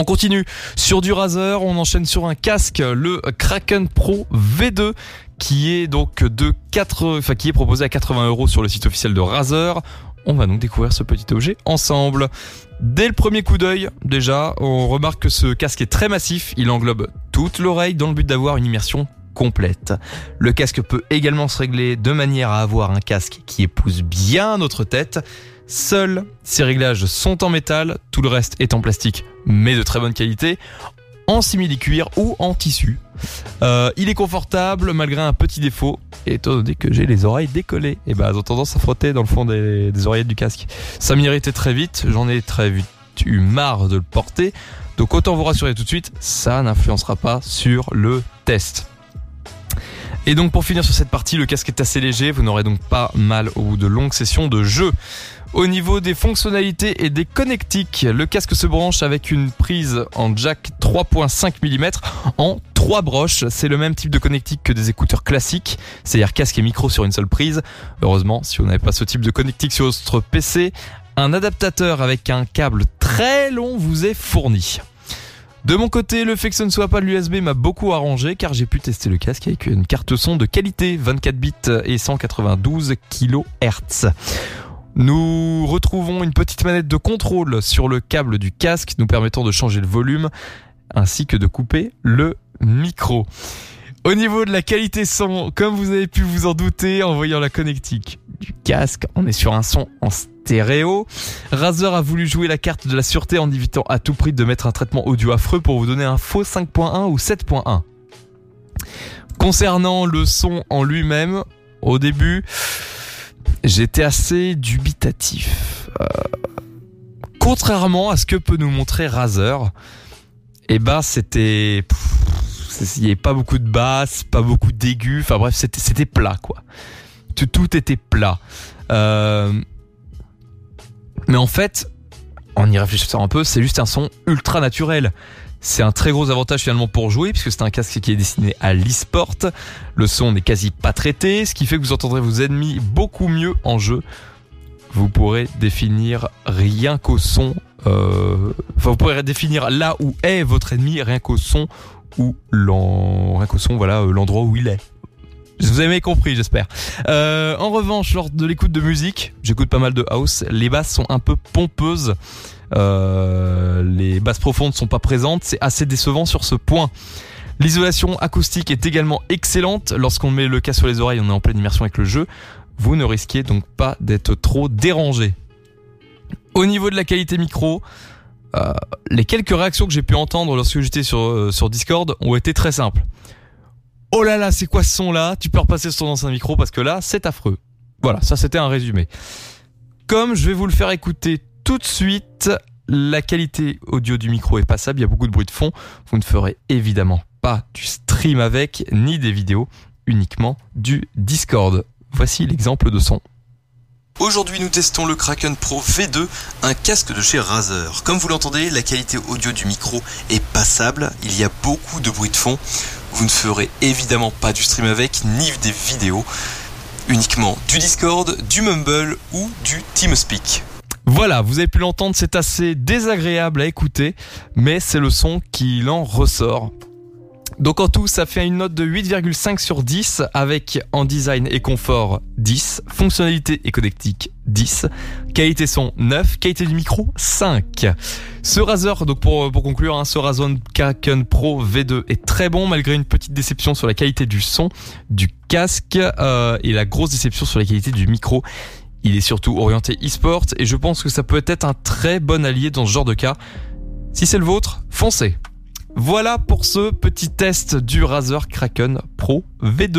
On continue sur du Razer, on enchaîne sur un casque, le Kraken Pro V2 qui est donc de 4, enfin qui est proposé à 80 euros sur le site officiel de Razer. On va donc découvrir ce petit objet ensemble. Dès le premier coup d'œil, déjà, on remarque que ce casque est très massif. Il englobe toute l'oreille dans le but d'avoir une immersion complète. Le casque peut également se régler de manière à avoir un casque qui épouse bien notre tête. Seuls ces réglages sont en métal, tout le reste est en plastique, mais de très bonne qualité, en simili-cuir ou en tissu. Euh, il est confortable malgré un petit défaut, étant donné que j'ai les oreilles décollées. Et bah, elles ont tendance à frotter dans le fond des, des oreillettes du casque. Ça m'irritait très vite, j'en ai très vite eu marre de le porter. Donc autant vous rassurer tout de suite, ça n'influencera pas sur le test. Et donc pour finir sur cette partie, le casque est assez léger, vous n'aurez donc pas mal au bout de longues sessions de jeu. Au niveau des fonctionnalités et des connectiques, le casque se branche avec une prise en jack 3.5 mm en trois broches. C'est le même type de connectique que des écouteurs classiques, c'est-à-dire casque et micro sur une seule prise. Heureusement, si vous n'avez pas ce type de connectique sur votre PC, un adaptateur avec un câble très long vous est fourni. De mon côté, le fait que ce ne soit pas l'USB m'a beaucoup arrangé car j'ai pu tester le casque avec une carte son de qualité 24 bits et 192 kHz. Nous retrouvons une petite manette de contrôle sur le câble du casque nous permettant de changer le volume ainsi que de couper le micro. Au niveau de la qualité son, comme vous avez pu vous en douter en voyant la connectique du casque, on est sur un son en stéréo. Razer a voulu jouer la carte de la sûreté en évitant à tout prix de mettre un traitement audio affreux pour vous donner un faux 5.1 ou 7.1. Concernant le son en lui-même, au début, j'étais assez dubitatif. Euh, contrairement à ce que peut nous montrer Razer, eh ben c'était il n'y avait pas beaucoup de basses, pas beaucoup d'aigus, enfin bref, c'était c'était plat quoi. Tout, était plat. Euh, mais en fait, en y réfléchissant un peu, c'est juste un son ultra naturel. C'est un très gros avantage finalement pour jouer puisque c'est un casque qui est destiné à l'e-sport. Le son n'est quasi pas traité, ce qui fait que vous entendrez vos ennemis beaucoup mieux en jeu. Vous pourrez définir rien qu'au son. Euh, enfin, vous pourrez définir là où est votre ennemi rien qu'au son ou rien qu'au son. Voilà euh, l'endroit où il est. Vous avez compris, j'espère. Euh, en revanche, lors de l'écoute de musique, j'écoute pas mal de house. Les basses sont un peu pompeuses. Euh, les basses profondes sont pas présentes. C'est assez décevant sur ce point. L'isolation acoustique est également excellente. Lorsqu'on met le cas sur les oreilles, on est en pleine immersion avec le jeu. Vous ne risquez donc pas d'être trop dérangé. Au niveau de la qualité micro, euh, les quelques réactions que j'ai pu entendre lorsque j'étais sur, sur Discord ont été très simples. Oh là là, c'est quoi ce son là Tu peux repasser sur ton ancien micro parce que là, c'est affreux. Voilà, ça c'était un résumé. Comme je vais vous le faire écouter tout de suite, la qualité audio du micro est passable, il y a beaucoup de bruit de fond. Vous ne ferez évidemment pas du stream avec, ni des vidéos, uniquement du Discord. Voici l'exemple de son. Aujourd'hui, nous testons le Kraken Pro V2, un casque de chez Razer. Comme vous l'entendez, la qualité audio du micro est passable, il y a beaucoup de bruit de fond. Vous ne ferez évidemment pas du stream avec, ni des vidéos, uniquement du Discord, du Mumble ou du TeamSpeak. Voilà, vous avez pu l'entendre, c'est assez désagréable à écouter, mais c'est le son qui en ressort. Donc en tout, ça fait une note de 8,5 sur 10 avec en design et confort 10, fonctionnalité et connectique 10, qualité son 9, qualité du micro 5. Ce Razer, donc pour, conclure, hein, ce Razer Kraken Pro V2 est très bon malgré une petite déception sur la qualité du son, du casque euh, et la grosse déception sur la qualité du micro. Il est surtout orienté e-sport et je pense que ça peut être un très bon allié dans ce genre de cas. Si c'est le vôtre, foncez voilà pour ce petit test du Razer Kraken Pro V2.